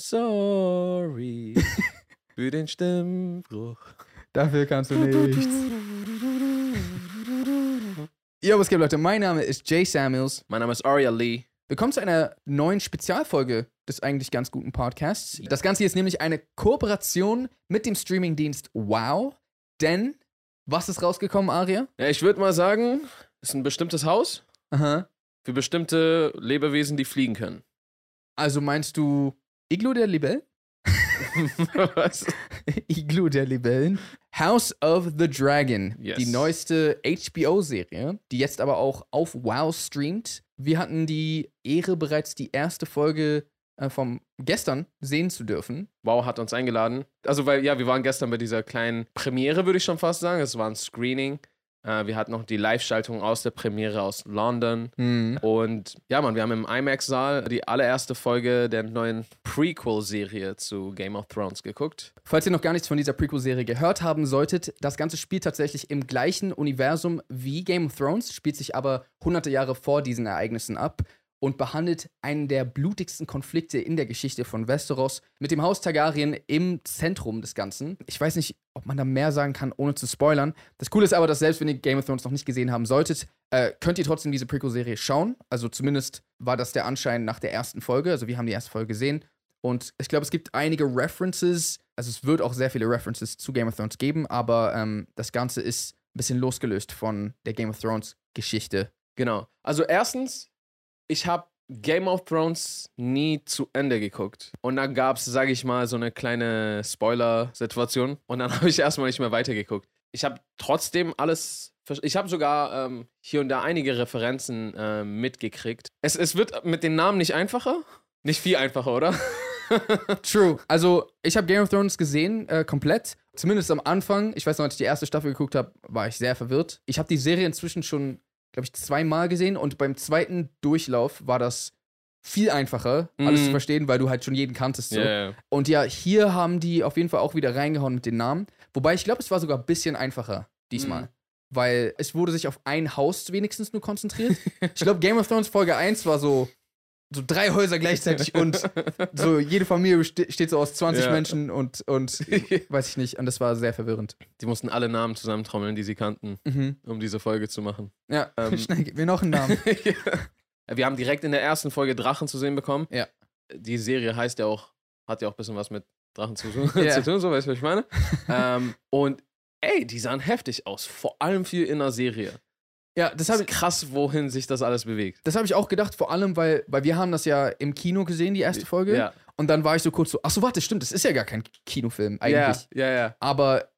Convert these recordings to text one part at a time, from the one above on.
Sorry für den Stimmbruch. Dafür kannst du nichts. Yo, was geht, Leute? Mein Name ist Jay Samuels. Mein Name ist Aria Lee. Willkommen zu einer neuen Spezialfolge des eigentlich ganz guten Podcasts. Das Ganze hier ist nämlich eine Kooperation mit dem Streamingdienst Wow. Denn, was ist rausgekommen, Aria? Ja, ich würde mal sagen, es ist ein bestimmtes Haus Aha. für bestimmte Lebewesen, die fliegen können. Also meinst du Iglu der Libellen? Was? Iglu der Libellen. House of the Dragon, Yes. die neueste HBO-Serie, die jetzt aber auch auf Wow streamt. Wir hatten die Ehre, bereits die erste Folge äh, vom gestern sehen zu dürfen. Wow hat uns eingeladen. Also, weil, ja, wir waren gestern bei dieser kleinen Premiere, würde ich schon fast sagen. Es war ein Screening. Äh, wir hatten noch die Live-Schaltung aus der Premiere aus London. Hm. Und ja, Mann, wir haben im IMAX-Saal die allererste Folge der neuen Prequel-Serie zu Game of Thrones geguckt. Falls ihr noch gar nichts von dieser Prequel-Serie gehört haben solltet, das Ganze spielt tatsächlich im gleichen Universum wie Game of Thrones, spielt sich aber hunderte Jahre vor diesen Ereignissen ab und behandelt einen der blutigsten Konflikte in der Geschichte von Westeros mit dem Haus Targaryen im Zentrum des Ganzen. Ich weiß nicht, ob man da mehr sagen kann, ohne zu spoilern. Das Coole ist aber, dass selbst wenn ihr Game of Thrones noch nicht gesehen haben solltet, äh, könnt ihr trotzdem diese Prequel-Serie schauen. Also zumindest war das der Anschein nach der ersten Folge. Also wir haben die erste Folge gesehen. Und ich glaube, es gibt einige References, also es wird auch sehr viele References zu Game of Thrones geben, aber ähm, das Ganze ist ein bisschen losgelöst von der Game of Thrones Geschichte. Genau. Also, erstens, ich habe Game of Thrones nie zu Ende geguckt. Und dann gab es, sage ich mal, so eine kleine Spoiler-Situation. Und dann habe ich erstmal nicht mehr weitergeguckt. Ich habe trotzdem alles. Ich habe sogar ähm, hier und da einige Referenzen äh, mitgekriegt. Es, es wird mit den Namen nicht einfacher. Nicht viel einfacher, oder? True. Also, ich habe Game of Thrones gesehen, äh, komplett. Zumindest am Anfang. Ich weiß noch, als ich die erste Staffel geguckt habe, war ich sehr verwirrt. Ich habe die Serie inzwischen schon, glaube ich, zweimal gesehen und beim zweiten Durchlauf war das viel einfacher, alles Mhm. zu verstehen, weil du halt schon jeden kanntest. So. Ja. Und ja, hier haben die auf jeden Fall auch wieder reingehauen mit den Namen. Wobei ich glaube, es war sogar ein bisschen einfacher diesmal. Mhm. Weil es wurde sich auf ein Haus wenigstens nur konzentriert. ich glaube, Game of Thrones Folge 1 war so, so drei Häuser gleichzeitig und so jede Familie steht so aus 20 Ja. Menschen und, und weiß ich nicht. Und das war sehr verwirrend. Die mussten alle Namen zusammentrommeln, die sie kannten, Mhm. um diese Folge zu machen. Ja, Ähm. schnell, gib mir noch einen Namen. Wir haben direkt in der ersten Folge Drachen zu sehen bekommen. Ja. Die Serie heißt ja auch, hat ja auch ein bisschen was mit Drachen zu tun, Ja. zu tun so weißt du, was ich meine? ähm, und ey, die sahen heftig aus, vor allem viel in der Serie. Ja, das Das habe ist krass, wohin sich das alles bewegt. das hab ich auch gedacht, vor allem, weil, weil wir haben das ja im Kino gesehen, die erste Folge. Ja, Und dann war ich so kurz so, ach so, warte, stimmt, das ist ja gar kein Kinofilm eigentlich. ja, ja, ja. Aber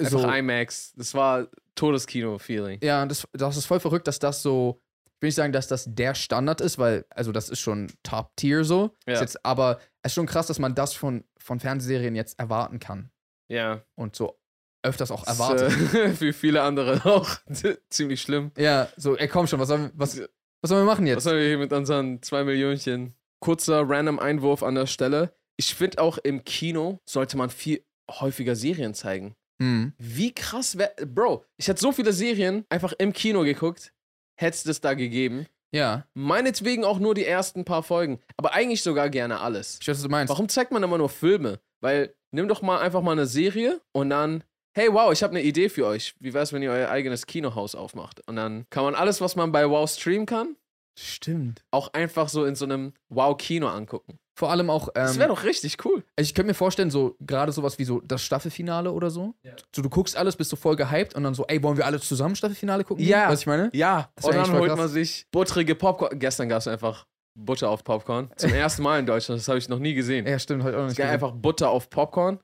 Einfach so, IMAX. Das war Todeskino-Feeling. ja, das, das ist voll verrückt, dass das so, ich will nicht sagen, dass das der Standard ist, weil, also das ist schon Top-Tier so. Ja. Jetzt, aber es ist schon krass, dass man das von, von Fernsehserien jetzt erwarten kann. Ja. Und so öfters auch erwartet. Äh, für viele andere auch ziemlich schlimm. ja, so, ey, komm schon, was sollen, was, was sollen wir machen Was jetzt? sollen wir hier mit unseren zwei Millionchen? Kurzer random Einwurf an der Stelle. Ich finde auch im Kino sollte man viel häufiger Serien zeigen. Hm. Wie krass wäre. Bro, ich hätte so viele Serien einfach im Kino geguckt. Hätte es das da gegeben. Ja, Meinetwegen auch nur die ersten paar Folgen. Aber eigentlich sogar gerne alles. ich weiß, was du meinst. Warum zeigt man immer nur Filme? Weil nimm doch mal einfach mal eine Serie und dann. Hey, wow, ich habe eine Idee für euch. Wie wär's, wenn ihr euer eigenes Kinohaus aufmacht? Und dann kann man alles, was man bei Wow streamen kann, Stimmt. auch einfach so in so einem Wow-Kino angucken. Vor allem auch, Das ähm, wäre doch richtig cool. Also ich könnte mir vorstellen, so gerade sowas wie so das Staffelfinale oder so. So, du guckst alles, bist so voll gehypt und dann so, ey, wollen wir alle zusammen Staffelfinale gucken? Ja. Was ich meine? Ja, Das und dann holt krass. man sich butterige Popcorn. Gestern gab es einfach Butter auf Popcorn. Zum ersten Mal in Deutschland, das habe ich noch nie gesehen. Ja, stimmt, halt auch Es nicht. gab gesehen. einfach Butter auf Popcorn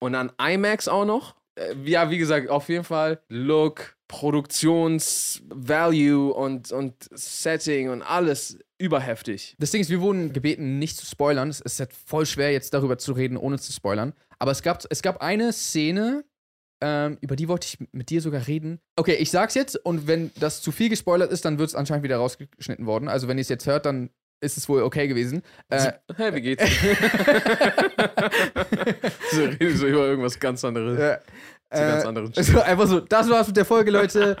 und dann IMAX auch noch. Äh, Ja, wie gesagt, auf jeden Fall Look, Produktionsvalue und, und Setting und alles überheftig. Das Ding ist, wir wurden gebeten, nicht zu spoilern. Es ist halt voll schwer, jetzt darüber zu reden, ohne zu spoilern. Aber es gab, es gab eine Szene, ähm, über die wollte ich mit dir sogar reden. Okay, ich sag's jetzt und wenn das zu viel gespoilert ist, dann wird es anscheinend wieder rausgeschnitten worden. Also wenn ihr es jetzt hört, dann ist es wohl okay gewesen. Äh, Hey, wie geht's? so reden so über irgendwas ganz anderes. äh, ganz anderen also einfach so, das war's mit der Folge, Leute.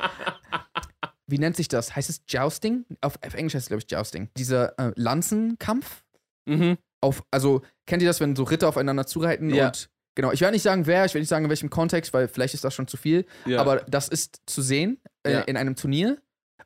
wie nennt sich das? Heißt es Jousting? Auf, auf Englisch heißt es, glaube ich, Jousting. Dieser äh, Lanzenkampf. Mhm. Auf, also, kennt ihr das, wenn so Ritter aufeinander zureiten Ja. und. Genau, ich werde nicht sagen, wer, ich werde nicht sagen, in welchem Kontext, weil vielleicht ist das schon zu viel. Ja. Aber das ist zu sehen äh, Ja. in einem Turnier.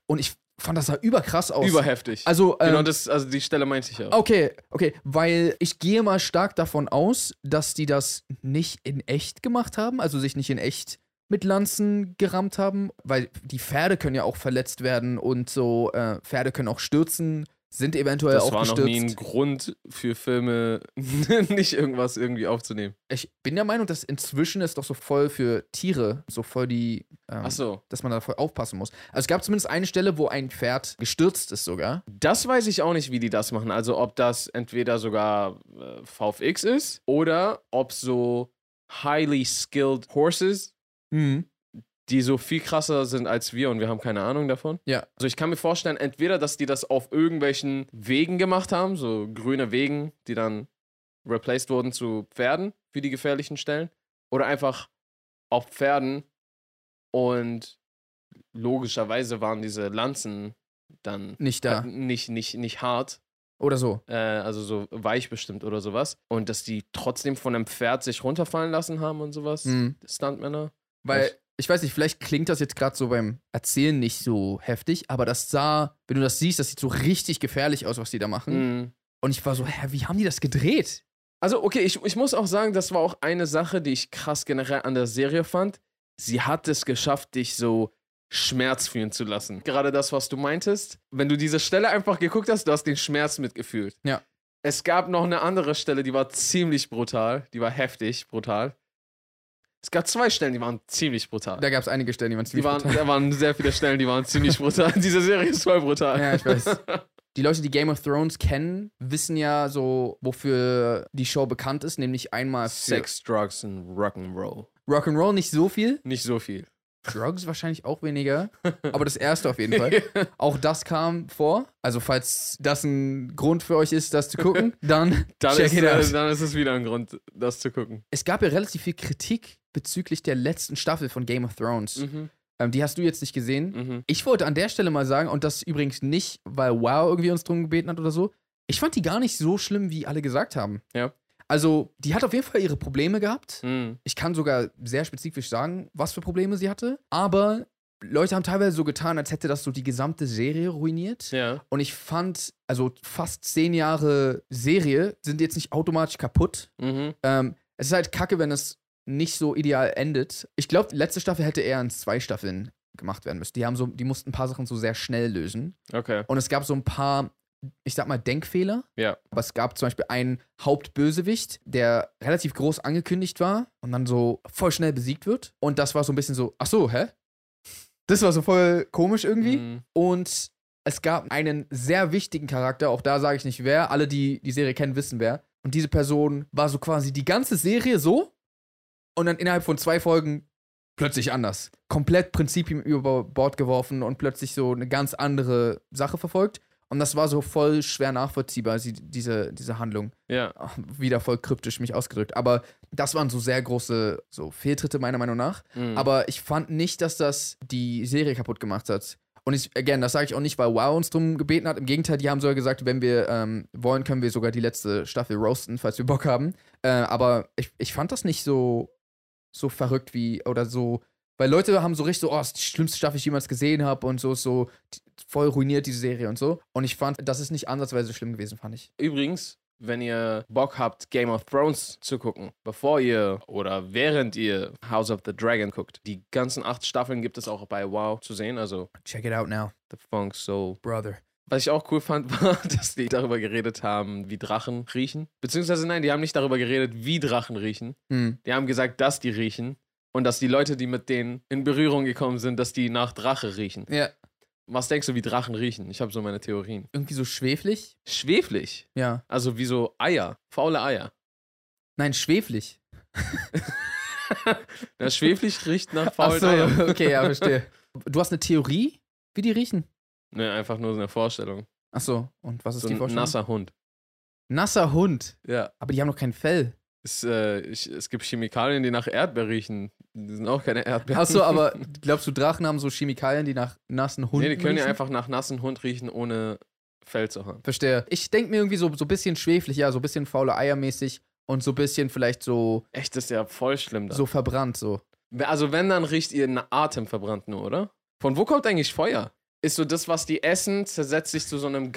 Und ich fand das sah überkrass aus. Überheftig. Also, ähm, genau, das, also die Stelle meinte ich auch. Okay, okay, weil ich gehe mal stark davon aus, dass die das nicht in echt gemacht haben, also sich nicht in echt mit Lanzen gerammt haben, weil die Pferde können ja auch verletzt werden und so äh, Pferde können auch stürzen, sind eventuell das auch war noch nie ein gestürzt. Grund für Filme, nicht irgendwas irgendwie aufzunehmen. Ich bin der Meinung, dass inzwischen ist doch so voll für Tiere, so voll die, ähm, Ach so. dass man da voll aufpassen muss. Also es gab zumindest eine Stelle, wo ein Pferd gestürzt ist sogar. Das weiß ich auch nicht, wie die das machen. Also ob das entweder sogar äh, VFX ist oder ob so highly skilled Horses, die so viel krasser sind als wir und wir haben keine Ahnung davon. Ja. Also ich kann mir vorstellen, entweder, dass die das auf irgendwelchen Wegen gemacht haben, so grüne Wegen, die dann replaced wurden zu Pferden für die gefährlichen Stellen, oder einfach auf Pferden und logischerweise waren diese Lanzen dann Nicht da. halt nicht, nicht, nicht hart, Oder so. äh, also so weich bestimmt oder sowas. Und dass die trotzdem von einem Pferd sich runterfallen lassen haben und sowas. Mhm. Stuntmänner. Weil? Ich weiß nicht, vielleicht klingt das jetzt gerade so beim Erzählen nicht so heftig, aber das sah, wenn du das siehst, das sieht so richtig gefährlich aus, was die da machen. Mhm. Und ich war so, hä, wie haben die das gedreht? Also, okay, ich, ich muss auch sagen, das war auch eine Sache, die ich krass generell an der Serie fand. Sie hat es geschafft, dich so Schmerz fühlen zu lassen. Gerade das, was du meintest. Wenn du diese Stelle einfach geguckt hast, du hast den Schmerz mitgefühlt. Ja. Es gab noch eine andere Stelle, die war ziemlich brutal. Die war heftig, brutal. Es gab zwei Stellen, die waren ziemlich brutal. Da gab es einige Stellen, die waren Die ziemlich waren, brutal. da waren sehr viele Stellen, die waren ziemlich brutal. Diese Serie ist voll brutal. Ja, ich weiß. Die Leute, die Game of Thrones kennen, wissen ja so, wofür die Show bekannt ist, nämlich einmal Sex, Drugs und Rock'n'Roll. Rock'n'Roll nicht so viel, Nicht so viel. Drugs wahrscheinlich auch weniger, aber das erste auf jeden Fall. Auch das kam vor. Also falls das ein Grund für euch ist, das zu gucken, dann, Dann check ist, it äh, out. dann ist es wieder ein Grund, das zu gucken. Es gab ja relativ viel Kritik bezüglich der letzten Staffel von Game of Thrones. Mhm. Ähm, die hast du jetzt nicht gesehen. Mhm. Ich wollte an der Stelle mal sagen, und das übrigens nicht, weil Wow irgendwie uns drum gebeten hat oder so, ich fand die gar nicht so schlimm, wie alle gesagt haben. Ja. Also, die hat auf jeden Fall ihre Probleme gehabt. Mhm. Ich kann sogar sehr spezifisch sagen, was für Probleme sie hatte. Aber Leute haben teilweise so getan, als hätte das so die gesamte Serie ruiniert. Ja. Und ich fand, also fast zehn Jahre Serie sind jetzt nicht automatisch kaputt. Mhm. Ähm, es ist halt kacke, wenn es nicht so ideal endet. Ich glaube, die letzte Staffel hätte eher in zwei Staffeln gemacht werden müssen. Die haben so, die mussten ein paar Sachen so sehr schnell lösen. Okay. Und es gab so ein paar, ich sag mal, Denkfehler. Ja. Aber es gab zum Beispiel einen Hauptbösewicht, der relativ groß angekündigt war und dann so voll schnell besiegt wird. Und das war so ein bisschen so, ach so, hä? Das war so voll komisch irgendwie. Mhm. Und es gab einen sehr wichtigen Charakter, auch da sage ich nicht wer, alle, die die Serie kennen, wissen wer. Und diese Person war so quasi die ganze Serie so und dann innerhalb von zwei Folgen plötzlich anders. Komplett Prinzipien über Bord geworfen und plötzlich so eine ganz andere Sache verfolgt. Und das war so voll schwer nachvollziehbar, diese, diese Handlung. Ja. Wieder voll kryptisch mich ausgedrückt. Aber das waren so sehr große so Fehltritte, meiner Meinung nach. Mhm. Aber ich fand nicht, dass das die Serie kaputt gemacht hat. Und ich, again, das sage ich auch nicht, weil Wow uns drum gebeten hat. Im Gegenteil, die haben sogar gesagt, wenn wir ähm, wollen, können wir sogar die letzte Staffel roasten, falls wir Bock haben. Äh, aber ich, ich fand das nicht so, so verrückt wie, oder so, weil Leute haben so richtig so, oh, das ist die schlimmste Staffel, die ich jemals gesehen habe und so, so voll ruiniert diese Serie und so. Und ich fand, das ist nicht ansatzweise schlimm gewesen, fand ich. Übrigens, wenn ihr Bock habt, Game of Thrones zu gucken, bevor ihr oder während ihr House of the Dragon guckt, die ganzen acht Staffeln gibt es auch bei WoW zu sehen, also Check it out now, The Funk Soul. brother. Was ich auch cool fand, war, dass die darüber geredet haben, wie Drachen riechen. Beziehungsweise nein, die haben nicht darüber geredet, wie Drachen riechen. Hm. Die haben gesagt, dass die riechen. Und dass die Leute, die mit denen in Berührung gekommen sind, dass die nach Drache riechen. Ja, Was denkst du, wie Drachen riechen? Ich habe so meine Theorien. irgendwie so schweflig. Schweflich. Ja. Also wie so Eier. Faule Eier. Nein, schweflig. Na, schweflich riecht nach Ach faulen so, Eiern. okay, ja, verstehe. Du hast eine Theorie, wie die riechen? Ne, einfach nur so eine Vorstellung. Ach so, und was ist So die ein Vorstellung? nasser Hund. Nasser Hund. Ja. Aber die haben noch kein Fell. Es, äh, ich, es gibt Chemikalien, die nach Erdbeer riechen. Die sind auch keine Erdbeeren. Achso, aber glaubst du, Drachen haben so Chemikalien, die nach nassen Hunden Nee, die können ja riechen? einfach nach nassen Hund riechen, ohne Fell zu haben. Verstehe. Ich denke mir irgendwie so, so ein bisschen schweflich, ja, so ein bisschen faule Eiermäßig und so ein bisschen vielleicht so, Echt, das ist ja voll schlimm dann. so verbrannt, so. Also wenn, dann riecht ihr na- Atem verbrannt nur, oder? Von wo kommt eigentlich Feuer? Ist so das, was die essen, zersetzt sich zu so einem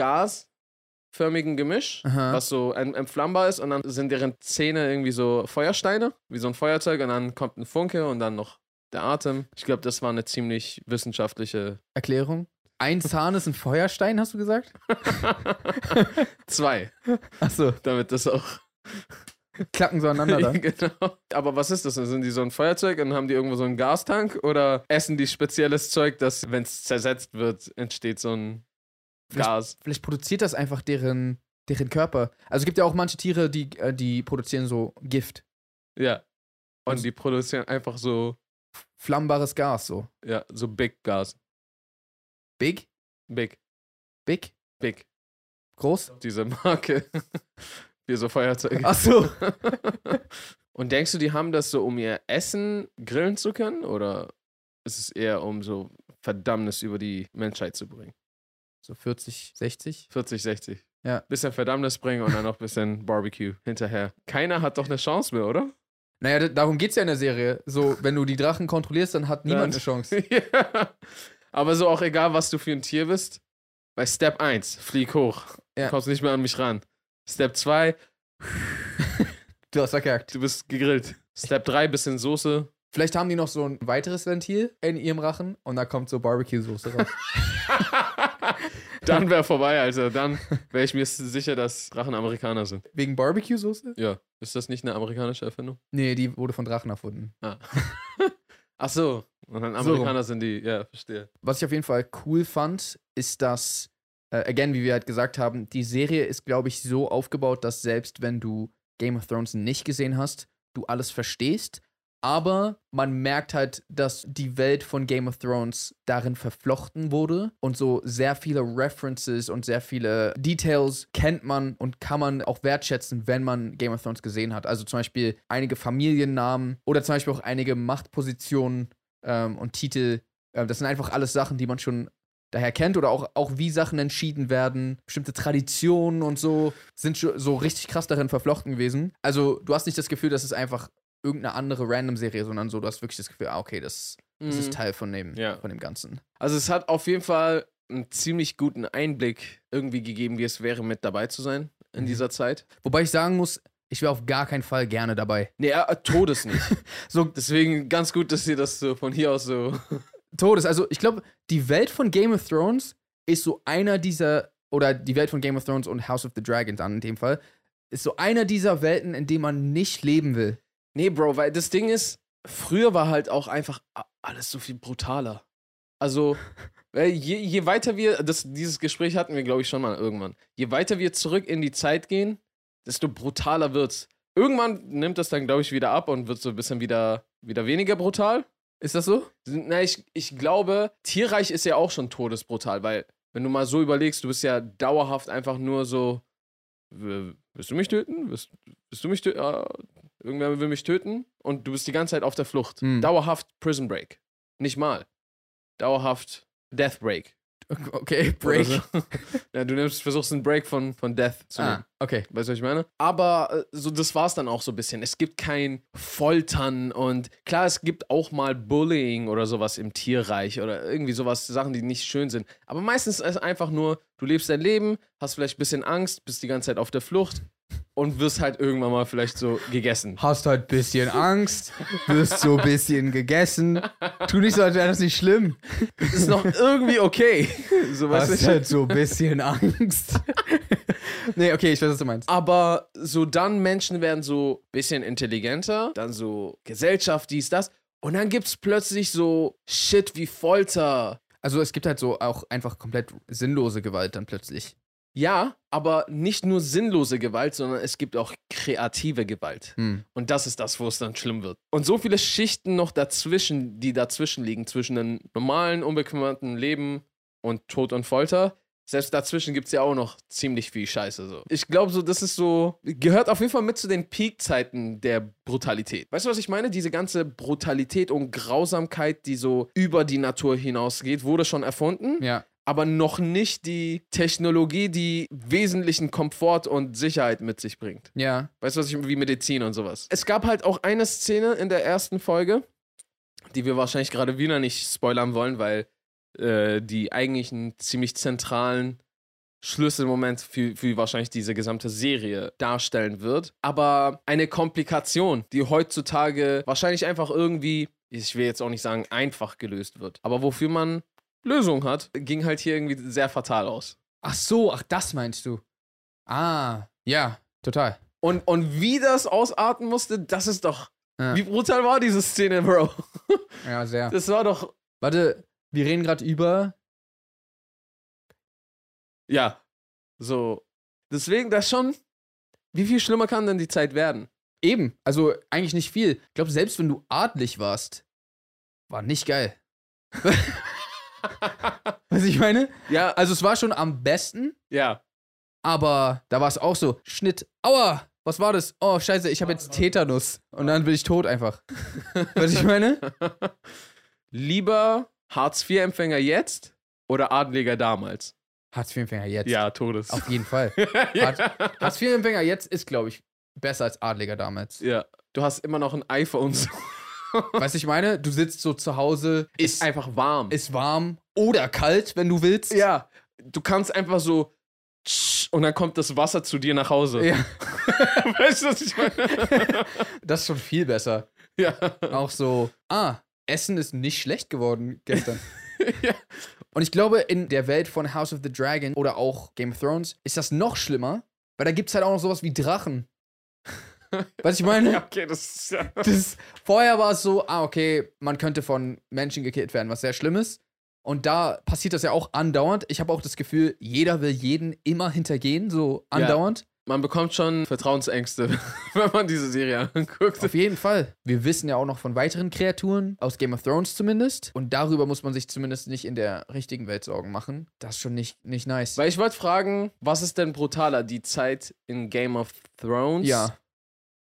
gasförmigen Gemisch, Aha. was so en- entflammbar ist und dann sind deren Zähne irgendwie so Feuersteine, wie so ein Feuerzeug und dann kommt ein Funke und dann noch der Atem. Ich glaube, das war eine ziemlich wissenschaftliche Erklärung. Ein Zahn ist ein Feuerstein, hast du gesagt? Zwei, Achso, damit das auch klacken so aneinander dann. genau. Aber was ist das? Sind die so ein Feuerzeug und haben die irgendwo so einen Gastank oder essen die spezielles Zeug, das, wenn es zersetzt wird, entsteht so ein Gas? Vielleicht produziert das einfach deren, deren Körper. Also es gibt ja auch manche Tiere, die, äh, die produzieren so Gift. Ja. Und Also- die produzieren einfach so, Flammbares Gas, so. ja, so Big Gas. Big? Big, Big? big. Groß? Diese Marke. Für so Feuerzeuge. Achso. Und denkst du, die haben das so, um ihr Essen grillen zu können? Oder ist es eher, um so Verdammnis über die Menschheit zu bringen? So 40, 60? 40, 60. Ja. Bisschen Verdammnis bringen und dann noch ein bisschen Barbecue hinterher. Keiner hat doch eine Chance mehr, oder? Naja, darum geht's ja in der Serie. So, wenn du die Drachen kontrollierst, dann hat niemand Dann- eine Chance. ja. Aber so auch egal, was du für ein Tier bist. Bei Step 1, flieg hoch. Ja. Du kommst nicht mehr an mich ran. Step 2, Du hast verkackt. du bist gegrillt. Step 3, bisschen Soße. Vielleicht haben die noch so ein weiteres Ventil in ihrem Rachen und da kommt so Barbecue-Soße raus. Dann wäre vorbei, Alter. Dann wäre ich mir sicher, dass Drachen Amerikaner sind. Wegen Barbecue-Soße? Ja. Ist das nicht eine amerikanische Erfindung? Nee, die wurde von Drachen erfunden. Ach so. Und dann So. Amerikaner sind die, ja, verstehe. Was ich auf jeden Fall cool fand, ist, dass, äh, again, wie wir halt gesagt haben, die Serie ist, glaube ich, so aufgebaut, dass selbst wenn du Game of Thrones nicht gesehen hast, du alles verstehst. Aber man merkt halt, dass die Welt von Game of Thrones darin verflochten wurde und so sehr viele References und sehr viele Details kennt man und kann man auch wertschätzen, wenn man Game of Thrones gesehen hat. Also zum Beispiel einige Familiennamen oder zum Beispiel auch einige Machtpositionen ähm, und Titel. Äh, das sind einfach alles Sachen, die man schon daher kennt oder auch, auch wie Sachen entschieden werden. Bestimmte Traditionen und so sind so richtig krass darin verflochten gewesen. Also du hast nicht das Gefühl, dass es einfach irgendeine andere Random-Serie, sondern so, du hast wirklich das Gefühl, ah, okay, das, das Mhm. ist Teil von dem, Ja. von dem Ganzen. Also es hat auf jeden Fall einen ziemlich guten Einblick irgendwie gegeben, wie es wäre, mit dabei zu sein in Mhm. dieser Zeit. Wobei ich sagen muss, ich wäre auf gar keinen Fall gerne dabei. Nee, äh, Todes nicht. So Deswegen ganz gut, dass ihr das so von hier aus so. Todes, also ich glaube, die Welt von Game of Thrones ist so einer dieser, oder die Welt von Game of Thrones und House of the Dragon dann in dem Fall, ist so einer dieser Welten, in denen man nicht leben will. Nee, Bro, weil das Ding ist, früher war halt auch einfach alles so viel brutaler. Also, je, je weiter wir, das, dieses Gespräch hatten wir, glaube ich, schon mal irgendwann. Je weiter wir zurück in die Zeit gehen, desto brutaler wird's. Irgendwann nimmt das dann, glaube ich, wieder ab und wird so ein bisschen wieder, wieder weniger brutal. Ist das so? Na, ich, ich glaube, Tierreich ist ja auch schon todesbrutal, weil, wenn du mal so überlegst, du bist ja dauerhaft einfach nur so. Willst du mich töten? Willst, willst du mich töten? Ah, irgendwer will mich töten? Und du bist die ganze Zeit auf der Flucht. Hm. Dauerhaft Prison Break. Nicht mal. Dauerhaft Death Break. Okay, Break. So. ja, du nimmst, versuchst einen Break von, von Death zu nehmen. Ah, okay. Weißt du, was ich meine? Aber äh, so, das war's dann auch so ein bisschen. Es gibt kein Foltern und klar, es gibt auch mal Bullying oder sowas im Tierreich oder irgendwie sowas, Sachen, die nicht schön sind. Aber meistens ist es einfach nur, du lebst dein Leben, hast vielleicht ein bisschen Angst, bist die ganze Zeit auf der Flucht und wirst halt irgendwann mal vielleicht so gegessen. Hast halt ein bisschen Angst, wirst so ein bisschen gegessen. Tu nicht so, als wäre das nicht schlimm. Ist noch irgendwie okay. So, Hast du? halt so ein bisschen Angst. nee, okay, ich weiß, was du meinst. Aber so dann Menschen werden so ein bisschen intelligenter, dann so Gesellschaft, dies, das. Und dann gibt's plötzlich so Shit wie Folter, Also es gibt halt so auch einfach komplett sinnlose Gewalt dann plötzlich. Ja, aber nicht nur sinnlose Gewalt, sondern es gibt auch kreative Gewalt. Hm. Und das ist das, wo es dann schlimm wird. Und so viele Schichten noch dazwischen, die dazwischen liegen, zwischen einem normalen, unbekümmerten Leben und Tod und Folter, selbst dazwischen gibt es ja auch noch ziemlich viel Scheiße. So. Ich glaube, so, das ist so, gehört auf jeden Fall mit zu den Peakzeiten der Brutalität. Weißt du, was ich meine? Diese ganze Brutalität und Grausamkeit, die so über die Natur hinausgeht, wurde schon erfunden. Ja. Aber noch nicht die Technologie, die wesentlichen Komfort und Sicherheit mit sich bringt. Ja. Weißt du, was ich wie Medizin und sowas. Es gab halt auch eine Szene in der ersten Folge, die wir wahrscheinlich gerade wieder nicht spoilern wollen, weil äh, die eigentlich einen ziemlich zentralen Schlüsselmoment für, für wahrscheinlich diese gesamte Serie darstellen wird. Aber eine Komplikation, die heutzutage wahrscheinlich einfach irgendwie, ich will jetzt auch nicht sagen einfach gelöst wird, aber wofür man Lösung hat, ging halt hier irgendwie sehr fatal aus. Ach so, ach, das meinst du. Ah, ja, total. Und, und wie das ausarten musste, das ist doch. Ja. Wie brutal war diese Szene, Bro? Ja, sehr. Das war doch. Warte, wir reden gerade über. Ja. So. Deswegen, das schon. Wie viel schlimmer kann denn die Zeit werden? Eben, also eigentlich nicht viel. Ich glaube, selbst wenn du adlig warst, war nicht geil. Was ich meine? Ja, Also es war schon am besten, ja. aber da war es auch so, Schnitt, aua, was war das? Oh, scheiße, ich habe jetzt Tetanus. Und dann bin ich tot einfach. Was ich meine? Lieber Hartz-IV-Empfänger jetzt oder Adliger damals? Hartz-IV-Empfänger jetzt. Ja, Todes. Auf jeden Fall. ja. Hartz-IV-Empfänger jetzt ist, glaube ich, besser als Adliger damals. ja. Du hast immer noch ein iPhone. Weißt du, ich meine? Du sitzt so zu Hause, Ist einfach warm. ist warm oder kalt, wenn du willst. ja. Du kannst einfach so. Und dann kommt das Wasser zu dir nach Hause. Ja. Weißt du, was ich meine? Das ist schon viel besser. ja. Auch so, ah, Essen ist nicht schlecht geworden gestern. ja. Und ich glaube, in der Welt von House of the Dragon oder auch Game of Thrones ist das noch schlimmer, weil da gibt es halt auch noch sowas wie Drachen. Was ich meine? Ja, okay, das ist ja. Das, vorher war es so, ah, okay, man könnte von Menschen gekillt werden, was sehr schlimm ist. Und da passiert das ja auch andauernd. Ich habe auch das Gefühl, jeder will jeden immer hintergehen, so andauernd. Man bekommt schon Vertrauensängste, wenn man diese Serie anguckt. Auf jeden Fall. Wir wissen ja auch noch von weiteren Kreaturen, aus Game of Thrones zumindest. Und darüber muss man sich zumindest nicht in der richtigen Welt Sorgen machen. Das ist schon nicht, nicht nice. Weil ich wollte fragen, was ist denn brutaler, die Zeit in Game of Thrones? ja,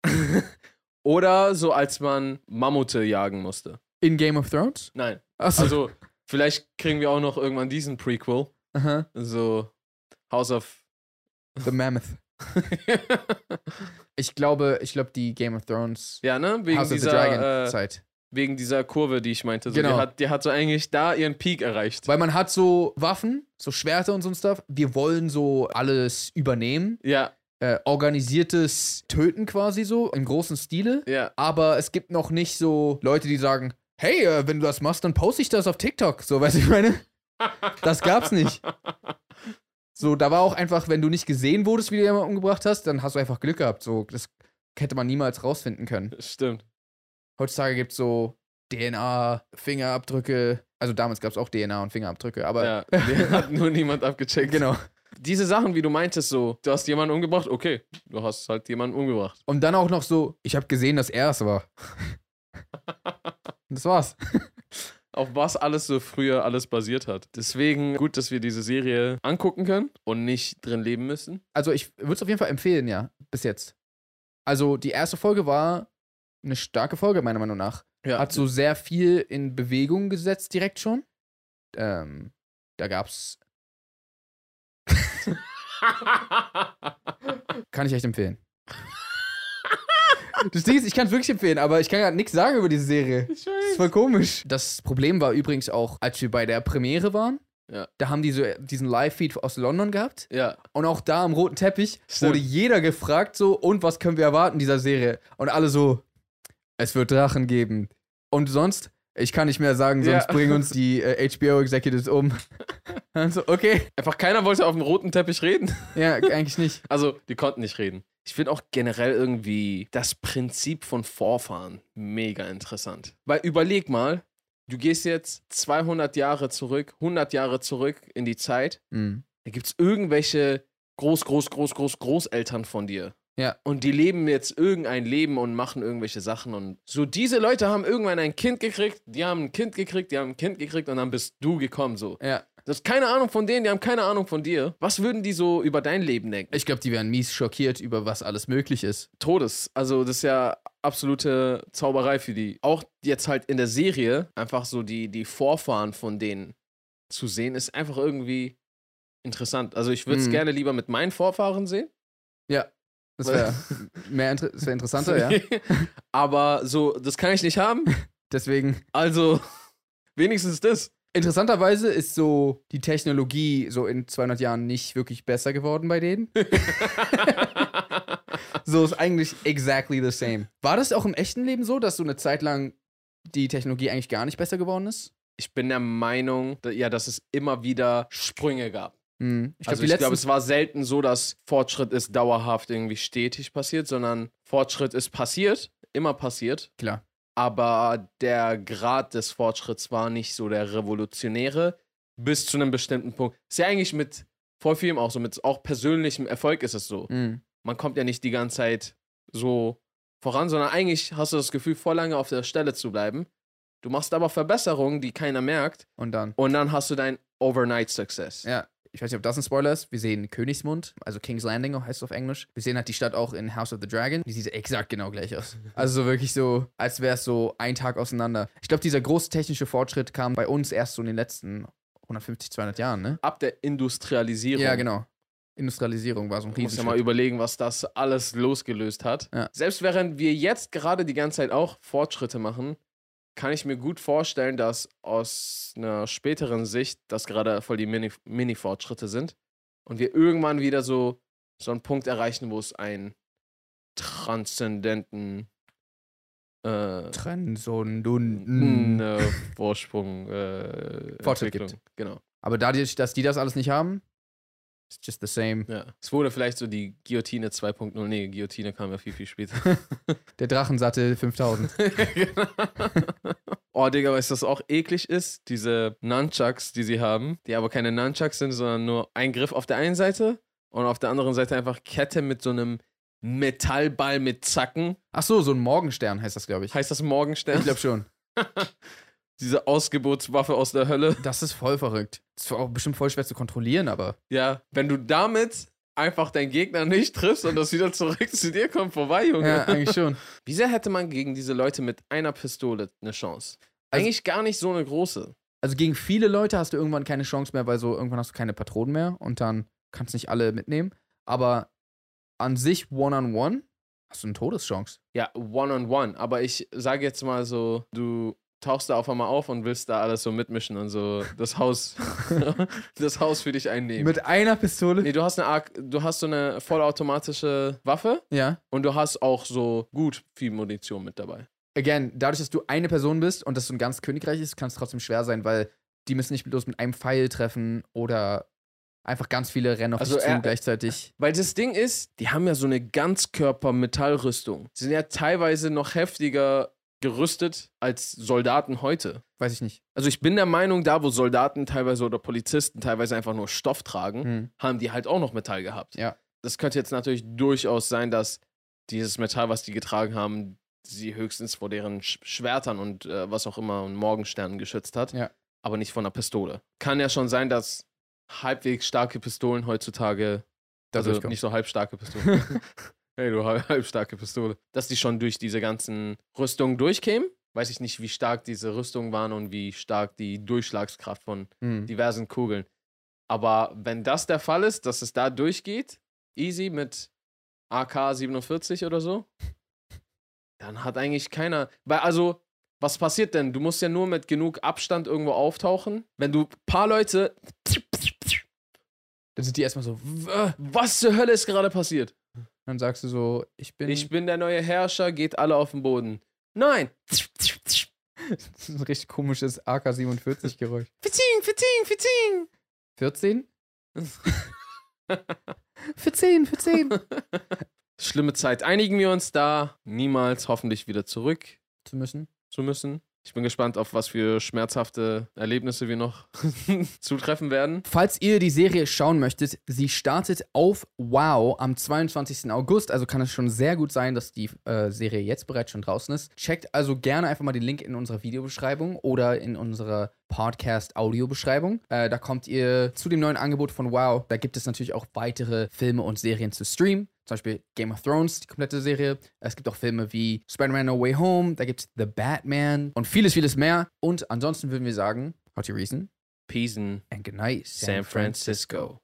Oder so, als man Mammute jagen musste? in Game of Thrones? Nein. Achso. Also, vielleicht kriegen wir auch noch irgendwann diesen Prequel. Aha. So, House of. The Mammoth. Ich glaube, ich glaube, die Game of Thrones ja, ne? Wegen House of the dieser, Dragon äh, Zeit. wegen dieser Kurve, die ich meinte. So, Genau. Die hat, die hat so eigentlich da ihren Peak erreicht. Weil man hat so Waffen, so Schwerter und so ein Stuff. Wir wollen so alles übernehmen. Ja, Äh, organisiertes Töten quasi so, im großen Stile. ja. Aber es gibt noch nicht so Leute, die sagen, hey, äh, wenn du das machst, dann poste ich das auf TikTok. So, weißt du, ich meine? Das gab's nicht. So, da war auch einfach, wenn du nicht gesehen wurdest, wie du jemanden umgebracht hast, dann hast du einfach Glück gehabt. So, das hätte man niemals rausfinden können. Stimmt. Heutzutage gibt's so DNA, Fingerabdrücke. Also damals gab's auch DNA und Fingerabdrücke, aber ja, den hat nur niemand abgecheckt. genau. Diese Sachen, wie du meintest, so, du hast jemanden umgebracht, okay, du hast halt jemanden umgebracht. Und dann auch noch so, ich habe gesehen, dass er es war. Das war's. Auf was alles so früher alles basiert hat. Deswegen gut, dass wir diese Serie angucken können und nicht drin leben müssen. Also ich würde es auf jeden Fall empfehlen, ja, bis jetzt. Also die erste Folge war eine starke Folge, meiner Meinung nach. Ja. Hat so sehr viel in Bewegung gesetzt direkt schon. Ähm, da gab's, kann ich echt empfehlen. Das Ding ist, ich kann es wirklich empfehlen, aber ich kann gerade nichts sagen über diese Serie. ich Das ist voll komisch. Das Problem war übrigens auch, als wir bei der Premiere waren, Ja. da haben die so diesen Live-Feed aus London gehabt. Ja, Und auch da am roten Teppich Stimmt. wurde jeder gefragt so, und was können wir erwarten dieser Serie? Und alle so, es wird Drachen geben. Und sonst, ich kann nicht mehr sagen, sonst Ja. bringen uns die äh, HBO-Executives um. Und so, okay. einfach keiner wollte auf dem roten Teppich reden. Ja, eigentlich nicht. Also, die konnten nicht reden. Ich finde auch generell irgendwie das Prinzip von Vorfahren mega interessant. Weil überleg mal, du gehst jetzt 200 Jahre zurück, 100 Jahre zurück in die Zeit. Mhm. Da gibt es irgendwelche Groß, Groß, Groß, Groß, Großeltern von dir. Ja. Und die leben jetzt irgendein Leben und machen irgendwelche Sachen. Und so diese Leute haben irgendwann ein Kind gekriegt, die haben ein Kind gekriegt, die haben ein Kind gekriegt und dann bist du gekommen so. Ja. Du hast keine Ahnung von denen, die haben keine Ahnung von dir. Was würden die so über dein Leben denken? Ich glaube, die wären mies schockiert über was alles möglich ist. Todes. Also, das ist ja absolute Zauberei für die. Auch jetzt halt in der Serie, einfach so die, die Vorfahren von denen zu sehen, ist einfach irgendwie interessant. Also, ich würde es Mhm. gerne lieber mit meinen Vorfahren sehen. Ja. Das wäre mehr inter das wär interessanter, ja. Aber so, das kann ich nicht haben. Deswegen, Also, wenigstens das. interessanterweise ist so die Technologie so in 200 Jahren nicht wirklich besser geworden bei denen. so ist eigentlich exactly the same. War das auch im echten Leben so, dass so eine Zeit lang die Technologie eigentlich gar nicht besser geworden ist? ich bin der Meinung, ja, dass es immer wieder Sprünge gab. Hm. Ich glaube, also ich glaube, es war selten so, dass Fortschritt ist dauerhaft irgendwie stetig passiert, sondern Fortschritt ist passiert, immer passiert. klar. Aber der Grad des Fortschritts war nicht so der revolutionäre bis zu einem bestimmten Punkt. Ist ja eigentlich mit voll vielem auch so, mit auch persönlichem Erfolg ist es so. Hm. Man kommt ja nicht die ganze Zeit so voran, sondern eigentlich hast du das Gefühl, voll lange auf der Stelle zu bleiben. Du machst aber Verbesserungen, die keiner merkt, Und dann. und dann hast du dein Overnight Success. Ja, ich weiß nicht, ob das ein Spoiler ist. Wir sehen Königsmund, also King's Landing heißt es auf Englisch. Wir sehen halt die Stadt auch in House of the Dragon. Die sieht exakt genau gleich aus. Also so wirklich so, als wäre es so ein Tag auseinander. Ich glaube, dieser große technische Fortschritt kam bei uns erst so in den letzten 150, 200 Jahren, ne? Ab der Industrialisierung. Ja, genau. Industrialisierung war so ein Du musst ja mal überlegen, was das alles losgelöst hat. Ja. Selbst während wir jetzt gerade die ganze Zeit auch Fortschritte machen, kann ich mir gut vorstellen, dass aus einer späteren Sicht das gerade voll die Mini- Mini-Fortschritte sind und wir irgendwann wieder so, so einen Punkt erreichen, wo es einen transzendenten äh, Trennen, so ein Dunden. äh, Vorsprung äh, Fortschritt Entwicklung. Genau. Aber dadurch, dass die das alles nicht haben, ist just the same. Ja. Es wurde vielleicht so die Guillotine 2.0. Nee, Guillotine kam ja viel, viel später. Der Drachensattel 5000. Genau. oh, Digga, weißt du, was auch eklig ist? Diese Nunchucks, die sie haben, die aber keine Nunchucks sind, sondern nur ein Griff auf der einen Seite und auf der anderen Seite einfach Kette mit so einem Metallball mit Zacken. Ach so, so ein Morgenstern heißt das, glaube ich. Heißt das Morgenstern? Ich glaube schon. Diese Ausgeburtswaffe aus der Hölle. Das ist voll verrückt. Das war auch bestimmt voll schwer zu kontrollieren, aber. Ja, wenn du damit einfach deinen Gegner nicht triffst und das wieder zurück zu dir kommt, vorbei, Junge. Ja, eigentlich schon. Wie sehr hätte man gegen diese Leute mit einer Pistole eine Chance? Also- Eigentlich gar nicht so eine große. Also gegen viele Leute hast du irgendwann keine Chance mehr, weil so irgendwann hast du keine Patronen mehr und dann kannst du nicht alle mitnehmen. Aber an sich One-on-One hast du eine Todeschance. Ja, one-on-one. Aber ich sage jetzt mal so, du tauchst da auf einmal auf und willst da alles so mitmischen und so das Haus, das Haus für dich einnehmen. Mit einer Pistole? nee, du hast eine Arc, du hast so eine vollautomatische Waffe Ja. und du hast auch so gut viel Munition mit dabei. Again, dadurch, dass du eine Person bist und das so ein ganz Königreich ist, kann es trotzdem schwer sein, weil die müssen nicht bloß mit einem Pfeil treffen oder einfach ganz viele rennen auf Also dich zu er- gleichzeitig. Weil das Ding ist, die haben ja so eine Ganzkörper-Metallrüstung. Sie sind ja teilweise noch heftiger gerüstet als Soldaten heute. Weiß ich nicht. Also ich bin der Meinung, da wo Soldaten teilweise oder Polizisten teilweise einfach nur Stoff tragen, Hm. haben die halt auch noch Metall gehabt. Ja. Das könnte jetzt natürlich durchaus sein, dass dieses Metall, was die getragen haben, sie höchstens vor deren Sch Schwertern und äh, was auch immer und Morgensternen geschützt hat. Ja. Aber nicht von einer Pistole. Kann ja schon sein, dass halbwegs starke Pistolen heutzutage, also nicht so halbstarke Pistolen, hey du halb- halbstarke Pistole, dass die schon durch diese ganzen Rüstungen durchkämen. Weiß ich nicht, wie stark diese Rüstungen waren und wie stark die Durchschlagskraft von Hm. diversen Kugeln. Aber wenn das der Fall ist, dass es da durchgeht, easy mit AK 47 oder so, dann hat eigentlich keiner. Weil, also, was passiert denn? Du musst ja nur mit genug Abstand irgendwo auftauchen. Wenn du paar Leute. Dann sind die erstmal so. Was zur Hölle ist gerade passiert? Dann sagst du so, ich bin. Ich bin der neue Herrscher, geht alle auf den Boden. Nein! das ist ein richtig komisches AK-47-Geräusch. Fitzing, fitzing, fitzing! 14? 14, 14. Schlimme Zeit. Einigen wir uns da niemals hoffentlich wieder zurück Zu müssen. zu müssen. Ich bin gespannt, auf was für schmerzhafte Erlebnisse wir noch zutreffen werden. Falls ihr die Serie schauen möchtet, sie startet auf Wow am 22. August. Also kann es schon sehr gut sein, dass die äh, Serie jetzt bereits schon draußen ist. Checkt also gerne einfach mal den Link in unserer Videobeschreibung oder in unserer Podcast-Audiobeschreibung. Äh, da kommt ihr zu dem neuen Angebot von Wow. Da gibt es natürlich auch weitere Filme und Serien zu streamen. Zum Beispiel Game of Thrones, die komplette Serie. Es gibt auch Filme wie Spider-Man No Way Home. Da gibt es The Batman und vieles, vieles mehr. Und ansonsten würden wir sagen, how to reason Peace and good night, San Francisco.